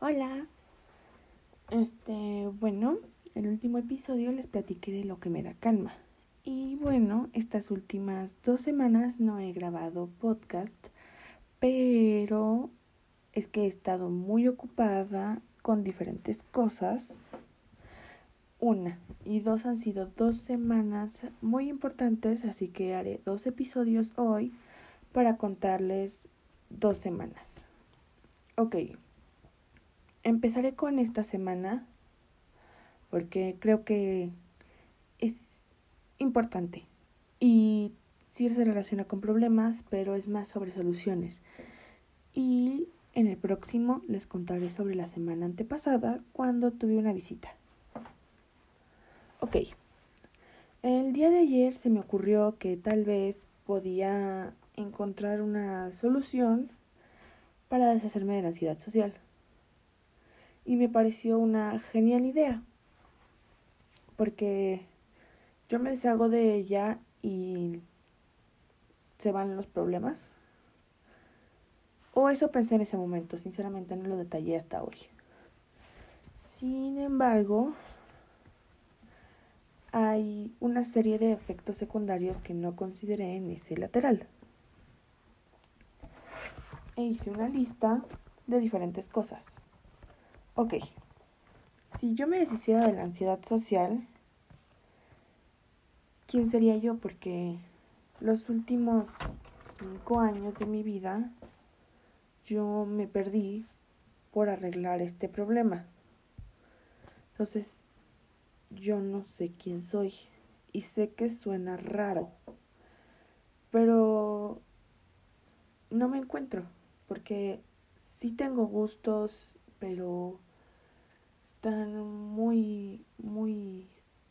Hola. Este, bueno, el último episodio les platiqué de lo que me da calma. Y bueno, estas últimas dos semanas no he grabado podcast, pero es que he estado muy ocupada con diferentes cosas. Una y dos han sido dos semanas muy importantes, así que haré dos episodios hoy para contarles dos semanas. Ok, empezaré con esta semana porque creo que es importante y sí se relaciona con problemas, pero es más sobre soluciones. Y en el próximo les contaré sobre la semana antepasada cuando tuve una visita. Ok, el día de ayer se me ocurrió que tal vez podía encontrar una solución para deshacerme de la ansiedad social. Y me pareció una genial idea, porque yo me deshago de ella y se van los problemas. O eso pensé en ese momento, sinceramente no lo detallé hasta hoy. Sin embargo, hay una serie de efectos secundarios que no consideré en ese lateral. E hice una lista de diferentes cosas. Ok, si yo me deshiciera de la ansiedad social, ¿quién sería yo? Porque los últimos cinco años de mi vida yo me perdí por arreglar este problema. Entonces, yo no sé quién soy. Y sé que suena raro. Pero no me encuentro. Porque sí tengo gustos, pero están muy, muy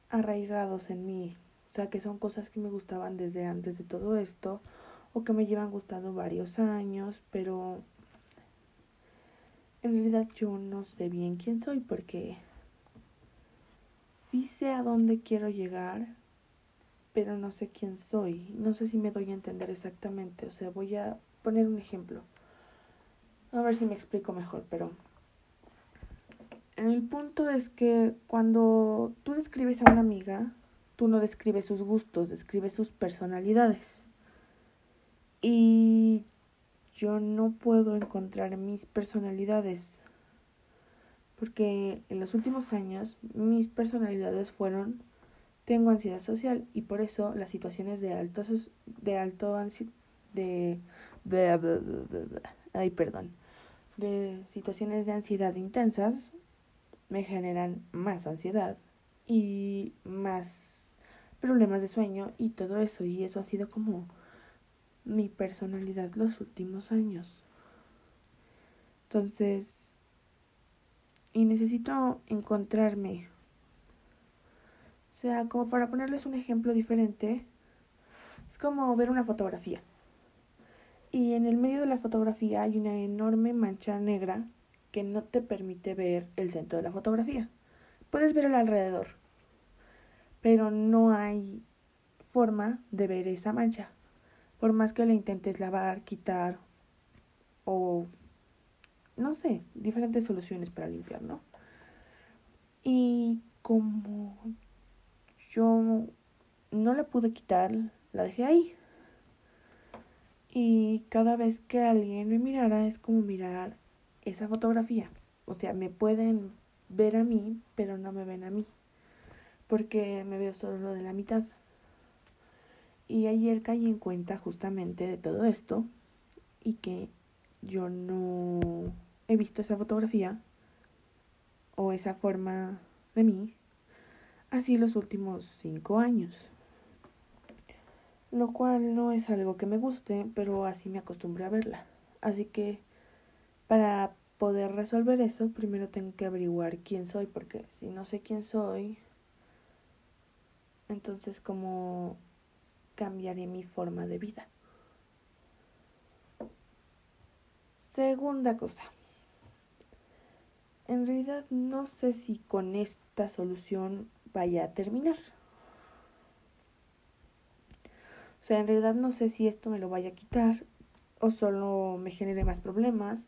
arraigados en mí. O sea, que son cosas que me gustaban desde antes de todo esto o que me llevan gustando varios años, pero en realidad yo no sé bien quién soy porque sí sé a dónde quiero llegar, pero no sé quién soy. No sé si me doy a entender exactamente. O sea, voy a poner un ejemplo. A ver si me explico mejor, pero el punto es que cuando tú describes a una amiga, tú no describes sus gustos, describes sus personalidades. Y yo no puedo encontrar mis personalidades porque en los últimos años mis personalidades fueron tengo ansiedad social y por eso las situaciones de alto de alto ansi de, ay perdón de situaciones de ansiedad intensas me generan más ansiedad y más problemas de sueño y todo eso y eso ha sido como mi personalidad los últimos años entonces y necesito encontrarme. O sea, como para ponerles un ejemplo diferente, es como ver una fotografía. Y en el medio de la fotografía hay una enorme mancha negra que no te permite ver el centro de la fotografía. Puedes ver el alrededor, pero no hay forma de ver esa mancha. Por más que la intentes lavar, quitar o no sé, diferentes soluciones para limpiar, ¿no? Y como yo no la pude quitar, la dejé ahí. Y cada vez que alguien me mirara es como mirar esa fotografía. O sea, me pueden ver a mí, pero no me ven a mí. Porque me veo solo de la mitad. Y ayer caí en cuenta justamente de todo esto y que yo no he visto esa fotografía o esa forma de mí así los últimos cinco años. Lo cual no es algo que me guste, pero así me acostumbré a verla. Así que para poder resolver eso, primero tengo que averiguar quién soy, porque si no sé quién soy, entonces cómo cambiaré mi forma de vida. Segunda cosa en realidad no sé si con esta solución vaya a terminar. O sea, en realidad no sé si esto me lo vaya a quitar o solo me genere más problemas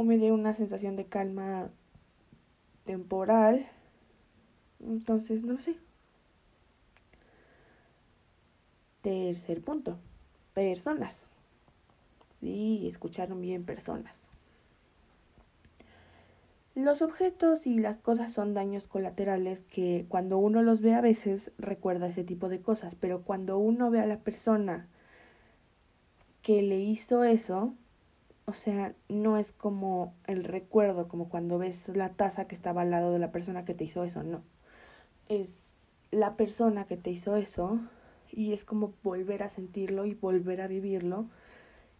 o me dé una sensación de calma temporal. Entonces, no sé. Tercer punto, personas. Sí, escucharon bien personas. Los objetos y las cosas son daños colaterales que cuando uno los ve a veces recuerda ese tipo de cosas, pero cuando uno ve a la persona que le hizo eso, o sea, no es como el recuerdo, como cuando ves la taza que estaba al lado de la persona que te hizo eso, no. Es la persona que te hizo eso y es como volver a sentirlo y volver a vivirlo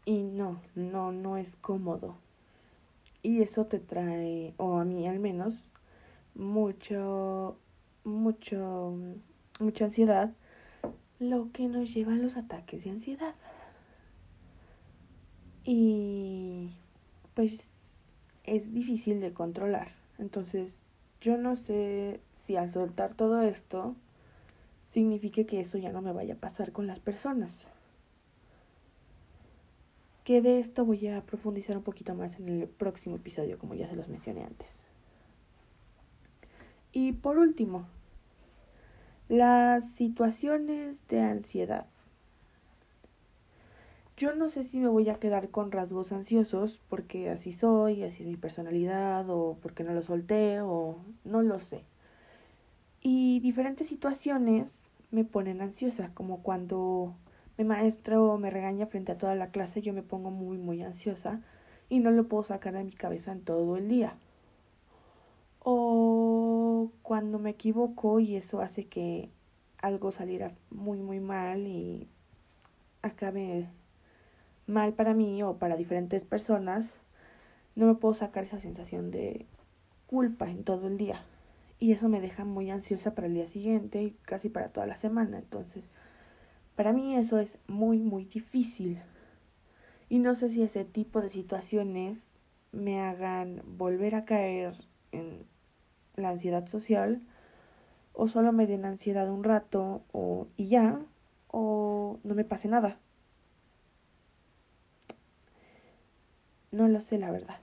y no, no, no es cómodo. Y eso te trae, o a mí al menos, mucho, mucho, mucha ansiedad, lo que nos lleva a los ataques de ansiedad. Y pues es difícil de controlar. Entonces, yo no sé si al soltar todo esto signifique que eso ya no me vaya a pasar con las personas. Que de esto voy a profundizar un poquito más en el próximo episodio, como ya se los mencioné antes. Y por último, las situaciones de ansiedad. Yo no sé si me voy a quedar con rasgos ansiosos porque así soy, así es mi personalidad o porque no lo solté o no lo sé. Y diferentes situaciones me ponen ansiosa, como cuando mi maestro me regaña frente a toda la clase, yo me pongo muy, muy ansiosa y no lo puedo sacar de mi cabeza en todo el día. O cuando me equivoco y eso hace que algo saliera muy, muy mal y acabe mal para mí o para diferentes personas, no me puedo sacar esa sensación de culpa en todo el día. Y eso me deja muy ansiosa para el día siguiente y casi para toda la semana. Entonces, para mí eso es muy, muy difícil. Y no sé si ese tipo de situaciones me hagan volver a caer en la ansiedad social o solo me den ansiedad un rato o y ya o no me pase nada. No lo sé, la verdad.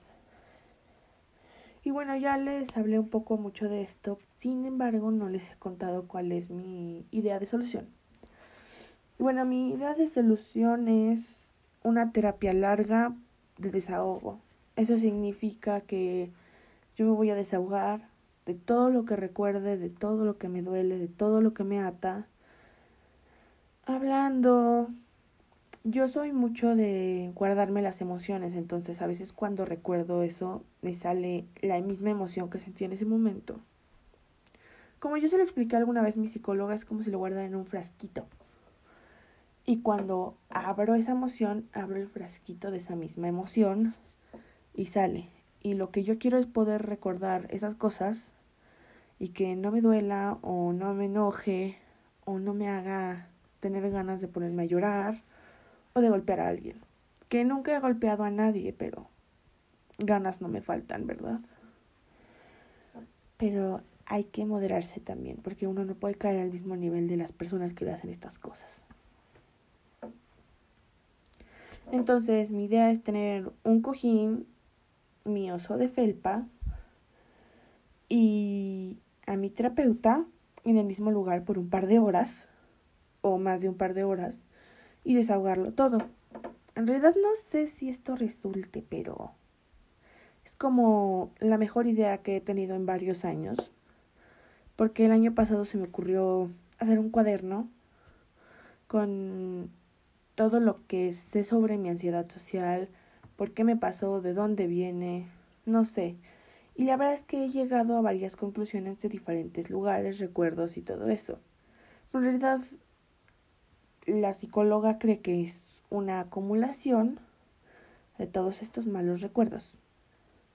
Y bueno, ya les hablé un poco mucho de esto, sin embargo no les he contado cuál es mi idea de solución. Bueno, mi idea de solución es una terapia larga de desahogo. Eso significa que yo me voy a desahogar de todo lo que recuerde, de todo lo que me duele, de todo lo que me ata, hablando, yo soy mucho de guardarme las emociones, entonces a veces cuando recuerdo eso me sale la misma emoción que sentí en ese momento. Como yo se lo expliqué alguna vez mi psicóloga, es como si lo guardara en un frasquito. Y cuando abro esa emoción, abro el frasquito de esa misma emoción y sale. Y lo que yo quiero es poder recordar esas cosas y que no me duela o no me enoje o no me haga tener ganas de ponerme a llorar de golpear a alguien. Que nunca he golpeado a nadie, pero ganas no me faltan, ¿verdad? Pero hay que moderarse también, porque uno no puede caer al mismo nivel de las personas que le hacen estas cosas. Entonces, mi idea es tener un cojín, mi oso de felpa y a mi terapeuta en el mismo lugar por un par de horas o más de un par de horas y desahogarlo todo. En realidad no sé si esto resulte, pero es como la mejor idea que he tenido en varios años. Porque el año pasado se me ocurrió hacer un cuaderno con todo lo que sé sobre mi ansiedad social, por qué me pasó, de dónde viene, no sé. Y la verdad es que he llegado a varias conclusiones de diferentes lugares, recuerdos y todo eso. en realidad la psicóloga cree que es una acumulación de todos estos malos recuerdos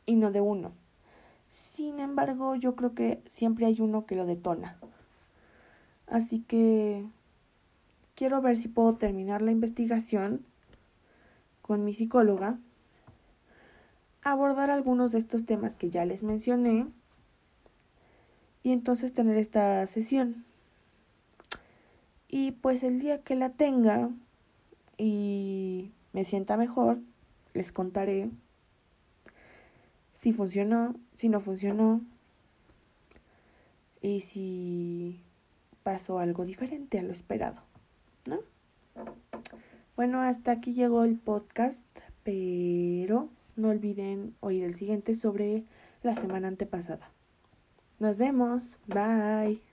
y no de uno. Sin embargo, yo creo que siempre hay uno que lo detona. Así que quiero ver si puedo terminar la investigación con mi psicóloga, abordar algunos de estos temas que ya les mencioné y entonces tener esta sesión. Y pues el día que la tenga y me sienta mejor, les contaré si funcionó, si no funcionó y si pasó algo diferente a lo esperado, ¿no? Bueno, hasta aquí llegó el podcast, pero no olviden oír el siguiente sobre la semana antepasada. Nos vemos, bye.